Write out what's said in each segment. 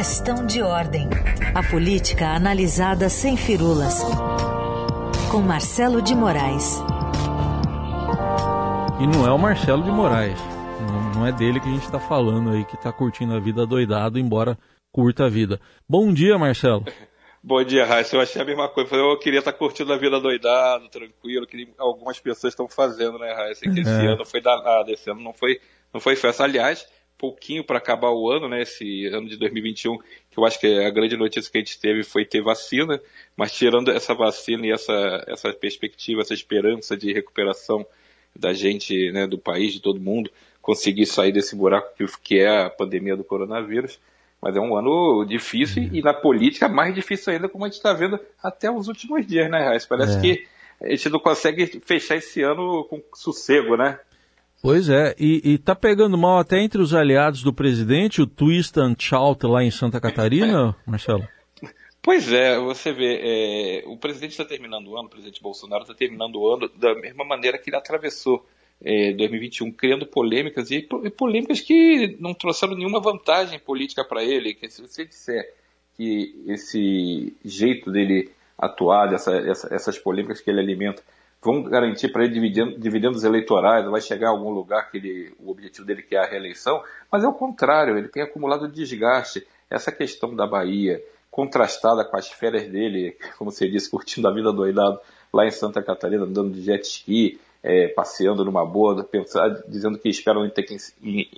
Questão de ordem. A política analisada sem firulas. Com Marcelo de Moraes. E não é o Marcelo de Moraes. Não, não é dele que a gente está falando aí, que está curtindo a vida doidado, embora curta a vida. Bom dia, Marcelo. Bom dia, Raíssa. Eu achei a mesma coisa. Eu queria estar tá curtindo a vida doidado, tranquilo, que algumas pessoas estão fazendo, né, Raíssa? Que esse é. ano foi danado, esse ano não foi, não foi festa. Aliás, pouquinho para acabar o ano, né? Esse ano de 2021, que eu acho que a grande notícia que a gente teve foi ter vacina, mas tirando essa vacina e essa, essa perspectiva, essa esperança de recuperação da gente, né, do país, de todo mundo, conseguir sair desse buraco que, que é a pandemia do coronavírus. Mas é um ano difícil e na política mais difícil ainda, como a gente está vendo até os últimos dias, né, Raiz? Parece é. que a gente não consegue fechar esse ano com sossego, né? Pois é, e, e tá pegando mal até entre os aliados do presidente, o Twist and Shout lá em Santa Catarina, Marcelo? Pois é, você vê, é, o presidente está terminando o ano, o presidente Bolsonaro está terminando o ano da mesma maneira que ele atravessou é, 2021, criando polêmicas, e, e, polêmicas que não trouxeram nenhuma vantagem política para ele, que se você disser que esse jeito dele atuar, dessa, essa, essas polêmicas que ele alimenta, vão garantir para ele dividendos, eleitorais, vai chegar a algum lugar que ele, o objetivo dele que é a reeleição, mas é o contrário, ele tem acumulado desgaste. Essa questão da Bahia, contrastada com as férias dele, como você disse, curtindo a vida doidado lá em Santa Catarina, andando de jet ski, é, passeando numa boa, pensar, dizendo que esperam ter que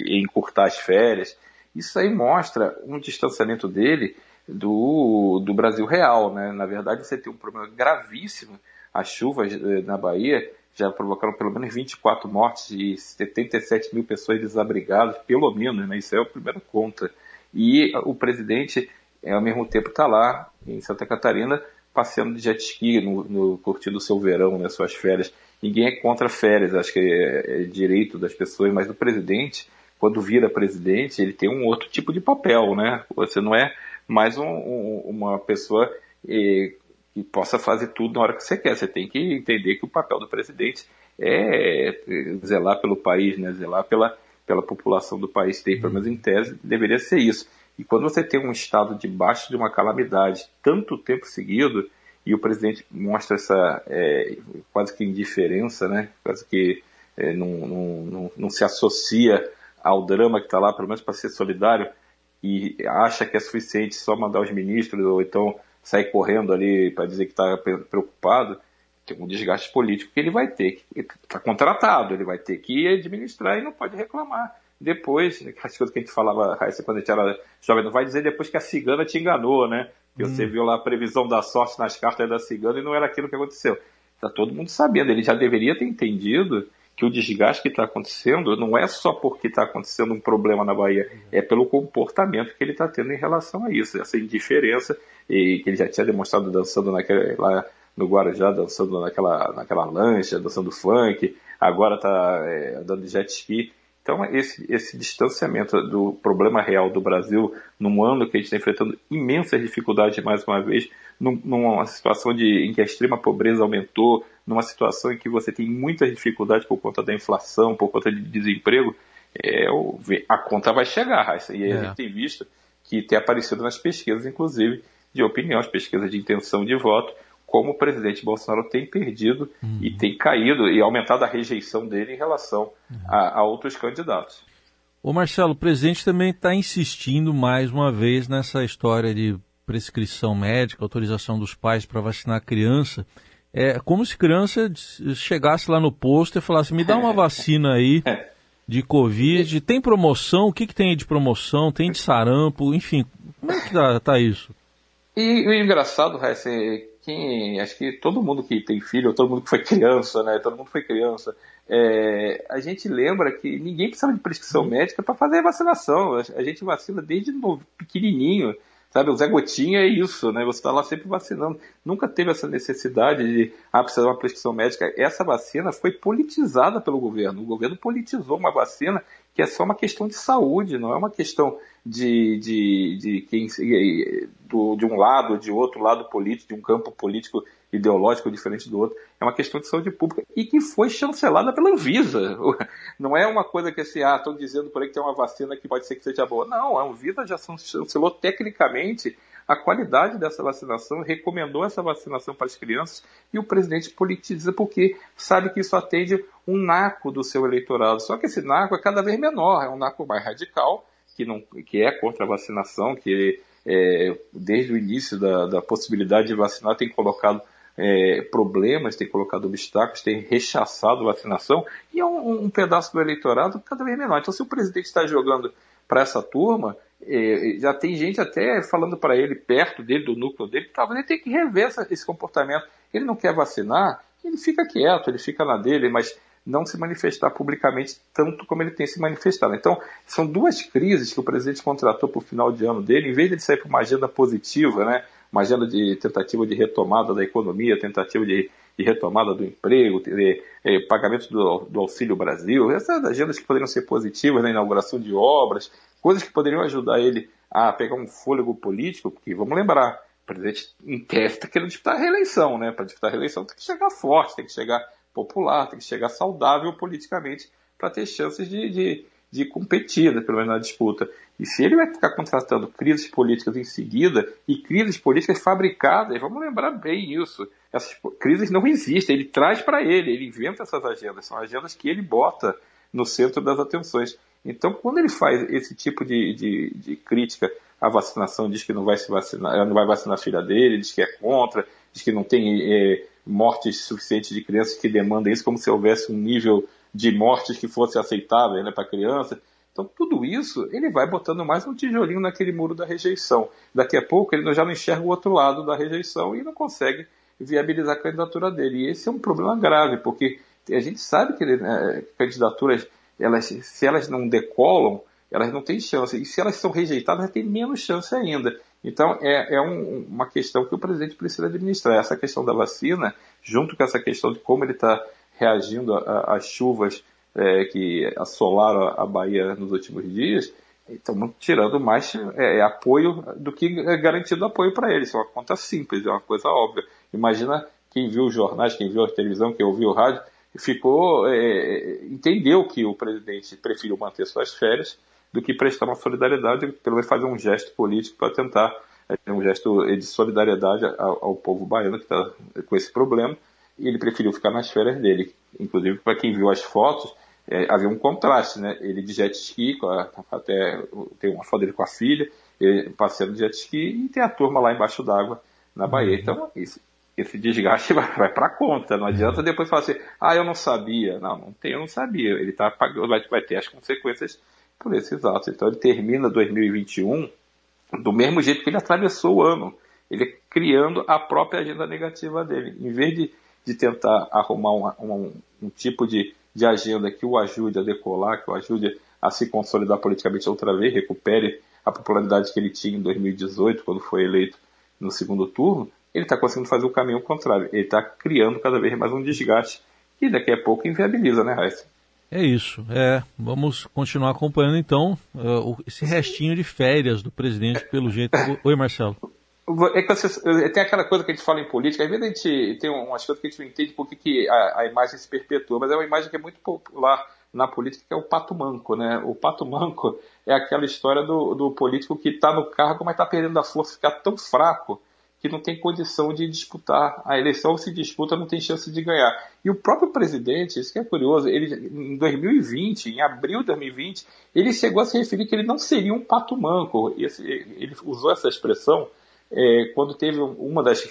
encurtar as férias. Isso aí mostra um distanciamento dele do, do Brasil real. Né? Na verdade, você tem um problema gravíssimo as chuvas eh, na Bahia já provocaram pelo menos 24 mortes e 77 mil pessoas desabrigadas, pelo menos, né? Isso é a primeira conta. E o presidente, ao mesmo tempo, está lá em Santa Catarina passeando de jet ski, no, no, curtindo o seu verão, né, suas férias. Ninguém é contra férias, acho que é, é direito das pessoas, mas o presidente, quando vira presidente, ele tem um outro tipo de papel, né? Você não é mais um, um, uma pessoa eh, que possa fazer tudo na hora que você quer. Você tem que entender que o papel do presidente é zelar pelo país, né? zelar pela, pela população do país. Tem, pelo menos em tese, deveria ser isso. E quando você tem um Estado debaixo de uma calamidade tanto tempo seguido, e o presidente mostra essa é, quase que indiferença, né? quase que é, não, não, não, não se associa ao drama que está lá, pelo menos para ser solidário, e acha que é suficiente só mandar os ministros, ou então sair correndo ali para dizer que está preocupado, tem um desgaste político que ele vai ter que está contratado, ele vai ter que administrar e não pode reclamar. Depois, aquelas coisas que a gente falava, quando a gente era jovem, não vai dizer depois que a cigana te enganou, né? Que hum. você viu lá a previsão da sorte nas cartas da cigana e não era aquilo que aconteceu. Está todo mundo sabendo, ele já deveria ter entendido que o desgaste que está acontecendo não é só porque está acontecendo um problema na Bahia, é pelo comportamento que ele está tendo em relação a isso, essa indiferença e que ele já tinha demonstrado dançando lá no Guarujá, dançando naquela, naquela lancha, dançando funk, agora está é, andando de jet ski. Então, esse, esse distanciamento do problema real do Brasil, num ano que a gente está enfrentando imensas dificuldades, mais uma vez, num, numa situação de, em que a extrema pobreza aumentou, numa situação em que você tem muitas dificuldades por conta da inflação, por conta de desemprego, é, a conta vai chegar, E aí é. a gente tem visto que tem aparecido nas pesquisas, inclusive, de opinião, as pesquisas de intenção de voto, como o presidente Bolsonaro tem perdido uhum. e tem caído e aumentado a rejeição dele em relação uhum. a, a, outros candidatos. O Marcelo, o presidente também está insistindo mais uma vez nessa história de prescrição médica, autorização dos pais para vacinar a criança. É como se criança chegasse lá no posto e falasse: me dá uma vacina aí de Covid. Tem promoção? O que, que tem de promoção? Tem de sarampo? Enfim, como é que tá, tá isso? E o engraçado, Raíssa, é quem, acho que todo mundo que tem filho, todo mundo que foi criança, né? Todo mundo foi criança. É, a gente lembra que ninguém precisava de prescrição uhum. médica para fazer a vacinação. A gente vacina desde pequenininho. Sabe, o Zé Gotinha é isso, né? Você está lá sempre vacinando. Nunca teve essa necessidade de ah, precisar de uma prescrição médica. Essa vacina foi politizada pelo governo. O governo politizou uma vacina que é só uma questão de saúde, não é uma questão de, de, de, quem, do, de um lado, de outro lado político, de um campo político ideológico diferente do outro, é uma questão de saúde pública e que foi chancelada pela Anvisa. Não é uma coisa que assim, ah, estão dizendo por aí que tem uma vacina que pode ser que seja boa. Não, a Anvisa já chancelou tecnicamente a qualidade dessa vacinação, recomendou essa vacinação para as crianças e o presidente politiza porque sabe que isso atende um naco do seu eleitorado. Só que esse naco é cada vez menor, é um naco mais radical, que, não, que é contra a vacinação, que é, desde o início da, da, possibilidade de vacinar tem colocado é, problemas, tem colocado obstáculos, tem rechaçado vacinação, e é um, um pedaço do eleitorado cada vez menor. Então, se o presidente está jogando para essa turma, é, já tem gente até falando para ele, perto dele, do núcleo dele, que talvez ele tenha que rever essa, esse comportamento. Ele não quer vacinar, ele fica quieto, ele fica na dele, mas não se manifestar publicamente tanto como ele tem se manifestado. Então, são duas crises que o presidente contratou para o final de ano dele, em vez de ele sair para uma agenda positiva, né, uma agenda de tentativa de retomada da economia, tentativa de, de retomada do emprego, de, de, pagamento do, do, Auxílio Brasil, essas agendas que poderiam ser positivas na inauguração de obras, coisas que poderiam ajudar ele a pegar um fôlego político, porque vamos lembrar, o presidente em tese está querendo disputar a reeleição, né? Para disputar a reeleição tem que chegar forte, tem que chegar popular, tem que chegar saudável politicamente para ter chances de, de, de competir, pelo menos na disputa. E se ele vai ficar contratando crises políticas em seguida, e crises políticas fabricadas, vamos lembrar bem isso, essas crises não existem, ele traz para ele, ele inventa essas agendas, são agendas que ele bota no centro das atenções. Então, quando ele faz esse tipo de, de, de crítica à vacinação, diz que não vai se vacinar, não vai vacinar a filha dele, diz que é contra, diz que não tem é, mortes suficientes de crianças que demandam isso, como se houvesse um nível de mortes que fosse aceitável né, para criança. Então, tudo isso ele vai botando mais um tijolinho naquele muro da rejeição. Daqui a pouco ele já não enxerga o outro lado da rejeição e não consegue viabilizar a candidatura dele. E esse é um problema grave, porque a gente sabe que né, candidaturas, elas, se elas não decolam, elas não têm chance. E se elas são rejeitadas, elas têm menos chance ainda. Então, é, é um, uma questão que o presidente precisa administrar. Essa questão da vacina, junto com essa questão de como ele está reagindo às chuvas é, que assolaram a Bahia nos últimos dias, estão tirando mais é, é, apoio do que é garantido apoio para ele. Isso é uma conta simples, é uma coisa óbvia. Imagina quem viu os jornais, quem viu a televisão, quem ouviu o rádio, ficou é, entendeu que o presidente preferiu manter suas férias do que prestar uma solidariedade, pelo menos fazer um gesto político para tentar, é, um gesto de solidariedade ao, ao povo baiano que está com esse problema, e ele preferiu ficar nas férias dele. Inclusive, para quem viu as fotos, é, havia um contraste, né? Ele de jet ski, a, até tem uma foto dele com a filha, passeando de jet ski, e tem a turma lá embaixo d'água na Bahia. Uhum. Então, isso, esse desgaste vai, vai para conta. Não adianta depois falar assim, ah, eu não sabia. Não, não tem, eu não sabia. Ele tá pagando, vai, vai ter as consequências por esses atos. Então ele termina 2021 do mesmo jeito que ele atravessou o ano. Ele criando a própria agenda negativa dele. Em vez de, de tentar arrumar uma, um, um tipo de, de agenda que o ajude a decolar, que o ajude a se consolidar politicamente outra vez, recupere a popularidade que ele tinha em 2018, quando foi eleito no segundo turno, ele está conseguindo fazer o caminho contrário. Ele está criando cada vez mais um desgaste que daqui a pouco inviabiliza, né, Raíssa? É isso. É, vamos continuar acompanhando então uh, esse restinho de férias do presidente, pelo jeito. Oi, Marcelo. É que você, tem aquela coisa que a gente fala em política, às vezes a gente tem umas coisas que a gente não entende por que a, a imagem se perpetua, mas é uma imagem que é muito popular na política, que é o pato manco, né? O pato manco é aquela história do, do político que está no cargo, mas está perdendo a força, ficar tão fraco que não tem condição de disputar a eleição, se disputa, não tem chance de ganhar. E o próprio presidente, isso que é curioso, ele em 2020, em abril de 2020, ele chegou a se referir que ele não seria um pato manco. Esse, ele usou essa expressão é, quando teve uma das,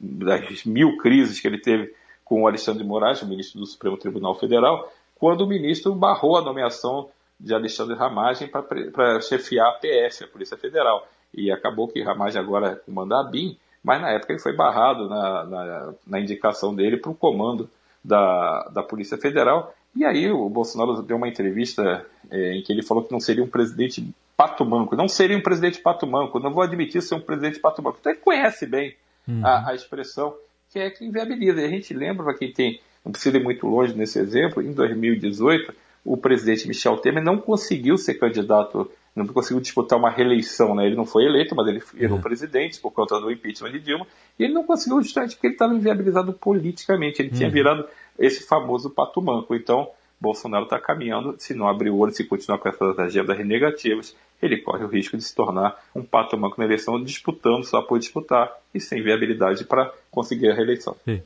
das mil crises que ele teve com o Alexandre de Moraes, o ministro do Supremo Tribunal Federal, quando o ministro barrou a nomeação de Alexandre Ramagem para chefiar a PF, a Polícia Federal. E acabou que Ramagem agora comanda a BIM, mas na época ele foi barrado na, na, na indicação dele para o comando da, da Polícia Federal. E aí o Bolsonaro deu uma entrevista é, em que ele falou que não seria um presidente pato manco, não seria um presidente pato manco, não vou admitir ser um presidente pato manco. Então ele conhece bem uhum. a, a, expressão que é que inviabiliza. E a gente lembra, para quem tem, não precisa ir muito longe nesse exemplo, em 2018 o presidente Michel Temer não conseguiu ser candidato não conseguiu disputar uma reeleição, né? Ele não foi eleito, mas ele virou uhum. presidente por conta do impeachment de Dilma, e ele não conseguiu justamente porque ele estava inviabilizado politicamente, ele uhum. tinha virado esse famoso pato manco. Então, Bolsonaro está caminhando, se não abrir o olho, se continuar com essas agendas negativas, ele corre o risco de se tornar um pato manco na eleição, disputando só por disputar e sem viabilidade para conseguir a reeleição. Sim.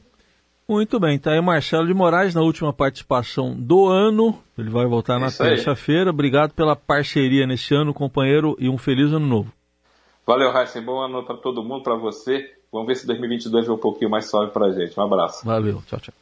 Muito bem, tá aí Marcelo de Moraes na última participação do ano. Ele vai voltar na terça-feira. Obrigado pela parceria nesse ano, companheiro, e um feliz ano novo. Valeu, Raíssa. Bom ano para todo mundo, para você. Vamos ver se 2022 é um pouquinho mais suave para a gente. Um abraço. Valeu, tchau, tchau.